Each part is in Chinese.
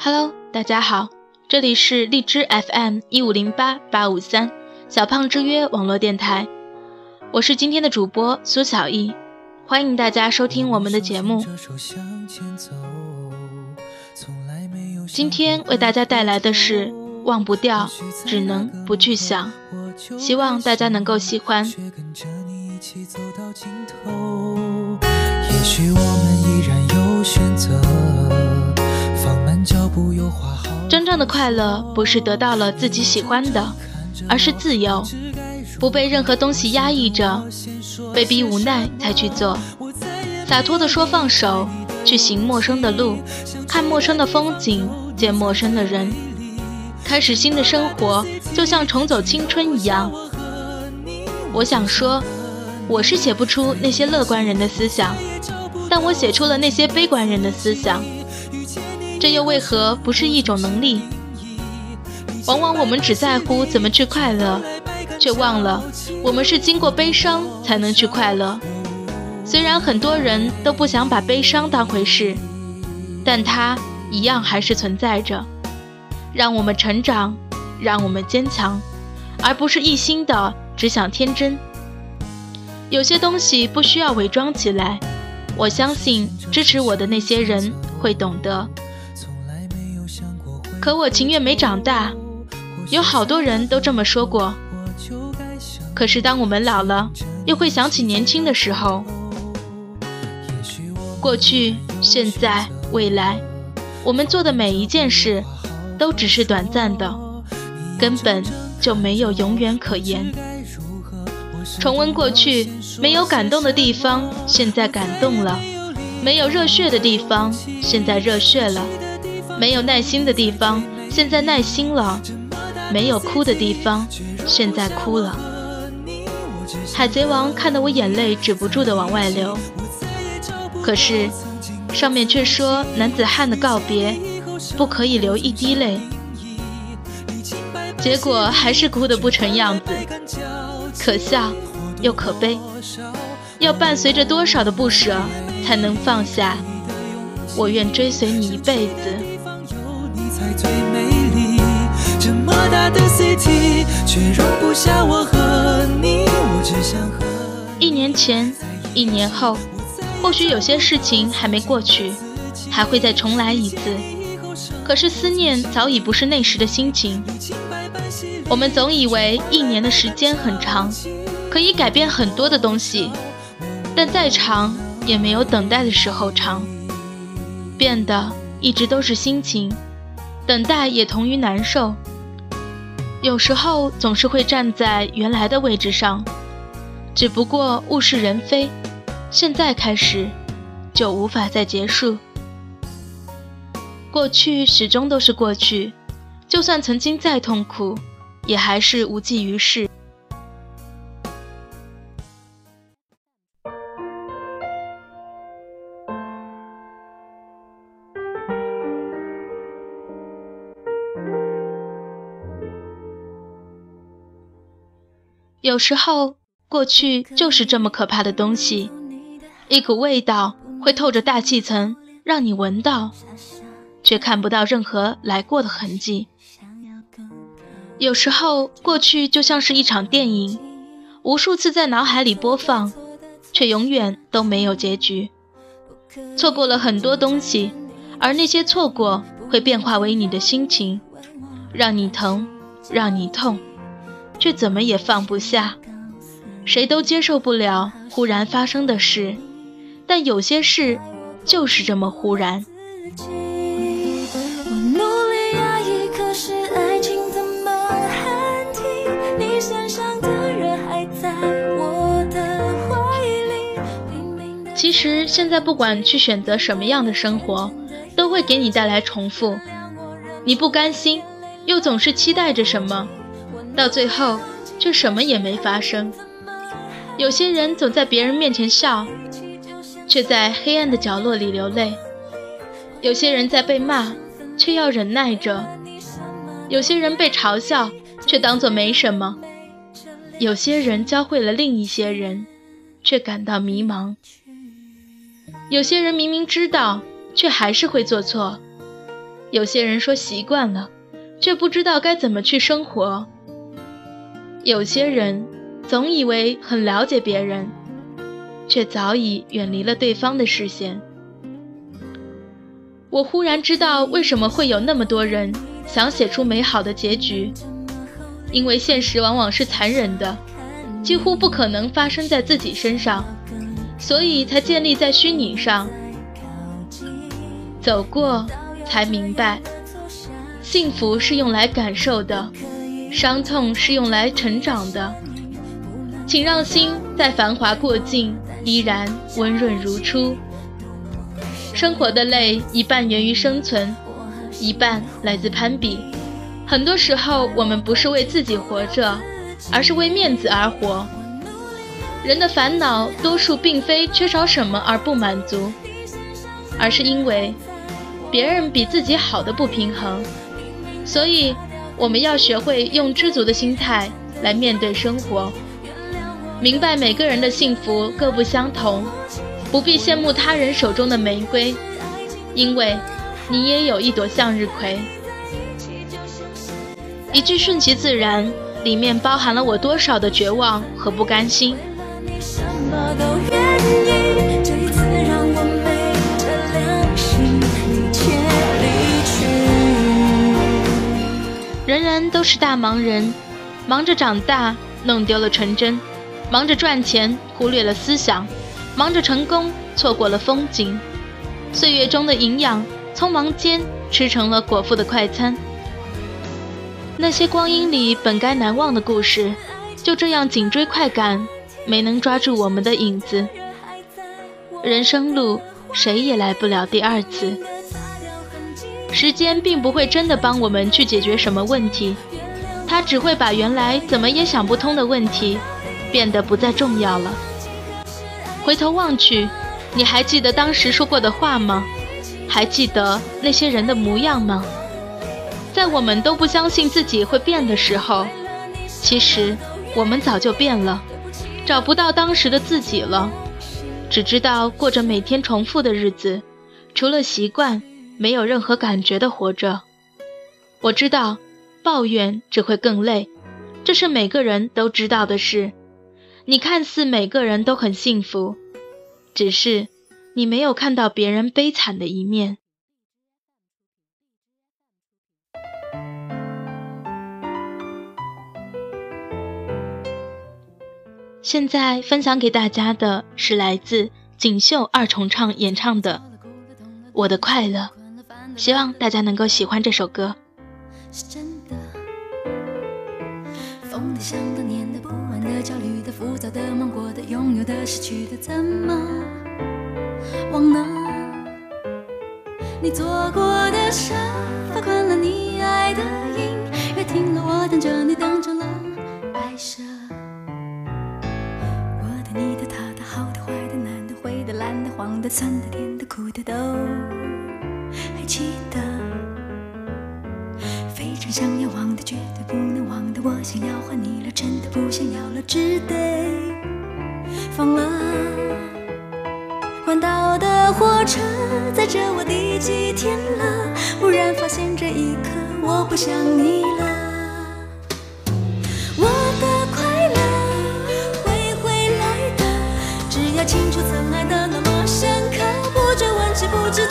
Hello，大家好，这里是荔枝 FM 一五零八八五三小胖之约网络电台，我是今天的主播苏小艺，欢迎大家收听我们的节目。今天为大家带来的是忘不掉，只能不去想，希望大家能够喜欢。也许我们依然有选择。真正的快乐不是得到了自己喜欢的，而是自由，不被任何东西压抑着，被逼无奈才去做，洒脱地说放手，去行陌生的路，看陌生的风景，见陌生的人，开始新的生活，就像重走青春一样。我想说，我是写不出那些乐观人的思想，但我写出了那些悲观人的思想。这又为何不是一种能力？往往我们只在乎怎么去快乐，却忘了我们是经过悲伤才能去快乐。虽然很多人都不想把悲伤当回事，但它一样还是存在着，让我们成长，让我们坚强，而不是一心的只想天真。有些东西不需要伪装起来，我相信支持我的那些人会懂得。可我情愿没长大，有好多人都这么说过。可是当我们老了，又会想起年轻的时候。过去、现在、未来，我们做的每一件事，都只是短暂的，根本就没有永远可言。重温过去，没有感动的地方，现在感动了；没有热血的地方，现在热血了。没有耐心的地方，现在耐心了；没有哭的地方，现在哭了。海贼王看得我眼泪止不住的往外流，可是上面却说男子汉的告别不可以流一滴泪，结果还是哭得不成样子，可笑又可悲。要伴随着多少的不舍才能放下？我愿追随你一辈子。最美丽。这么大的 city，却容不下我和你。我只想和一年前，一年后，或许有些事情还没过去，还会再重来一次。可是思念早已不是那时的心情。我们总以为一年的时间很长，可以改变很多的东西，但再长也没有等待的时候长。变的一直都是心情。等待也同于难受，有时候总是会站在原来的位置上，只不过物是人非，现在开始就无法再结束。过去始终都是过去，就算曾经再痛苦，也还是无济于事。有时候，过去就是这么可怕的东西，一股味道会透着大气层，让你闻到，却看不到任何来过的痕迹。有时候，过去就像是一场电影，无数次在脑海里播放，却永远都没有结局。错过了很多东西，而那些错过会变化为你的心情，让你疼，让你痛。却怎么也放不下，谁都接受不了忽然发生的事，但有些事就是这么忽然。其实现在不管去选择什么样的生活，都会给你带来重复。你不甘心，又总是期待着什么。到最后，却什么也没发生。有些人总在别人面前笑，却在黑暗的角落里流泪；有些人在被骂，却要忍耐着；有些人被嘲笑，却当作没什么；有些人教会了另一些人，却感到迷茫；有些人明明知道，却还是会做错；有些人说习惯了，却不知道该怎么去生活。有些人总以为很了解别人，却早已远离了对方的视线。我忽然知道为什么会有那么多人想写出美好的结局，因为现实往往是残忍的，几乎不可能发生在自己身上，所以才建立在虚拟上。走过。才明白，幸福是用来感受的，伤痛是用来成长的。请让心在繁华过尽，依然温润如初。生活的累，一半源于生存，一半来自攀比。很多时候，我们不是为自己活着，而是为面子而活。人的烦恼，多数并非缺少什么而不满足，而是因为。别人比自己好的不平衡，所以我们要学会用知足的心态来面对生活，明白每个人的幸福各不相同，不必羡慕他人手中的玫瑰，因为你也有一朵向日葵。一句顺其自然，里面包含了我多少的绝望和不甘心。人人都是大忙人，忙着长大，弄丢了纯真；忙着赚钱，忽略了思想；忙着成功，错过了风景。岁月中的营养，匆忙间吃成了果腹的快餐。那些光阴里本该难忘的故事，就这样紧追快赶，没能抓住我们的影子。人生路，谁也来不了第二次。时间并不会真的帮我们去解决什么问题，它只会把原来怎么也想不通的问题变得不再重要了。回头望去，你还记得当时说过的话吗？还记得那些人的模样吗？在我们都不相信自己会变的时候，其实我们早就变了，找不到当时的自己了，只知道过着每天重复的日子，除了习惯。没有任何感觉的活着，我知道，抱怨只会更累，这是每个人都知道的事。你看似每个人都很幸福，只是你没有看到别人悲惨的一面。现在分享给大家的是来自锦绣二重唱演唱的《我的快乐》。希望大家能够喜欢这首歌。是真的，疯的、想的、念的、不安的、焦虑的、浮躁的、忙过的、拥有的、失去的，怎么忘了？你做过的沙发，关了你爱的音乐，停了我等着你，等成了白色。我的、你的、他的、好的、坏的、难的、灰的、蓝的、黄的、酸的、甜的、苦的都。记得，非常想要忘的，绝对不能忘的，我想要换你了，真的不想要了，只得放了。环岛的火车载着我第几天了？忽然发现这一刻我不想你了。我的快乐会回来的，只要清楚曾爱的那么深刻，不追问，知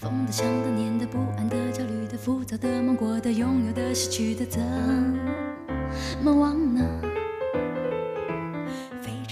的、不安的、焦虑的、浮躁的、梦过的、拥有的、失去的，怎么忘呢？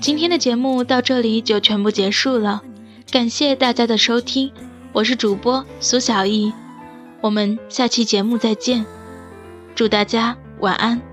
今天的节目到这里就全部结束了，感谢大家的收听，我是主播苏小艺，我们下期节目再见，祝大家晚安。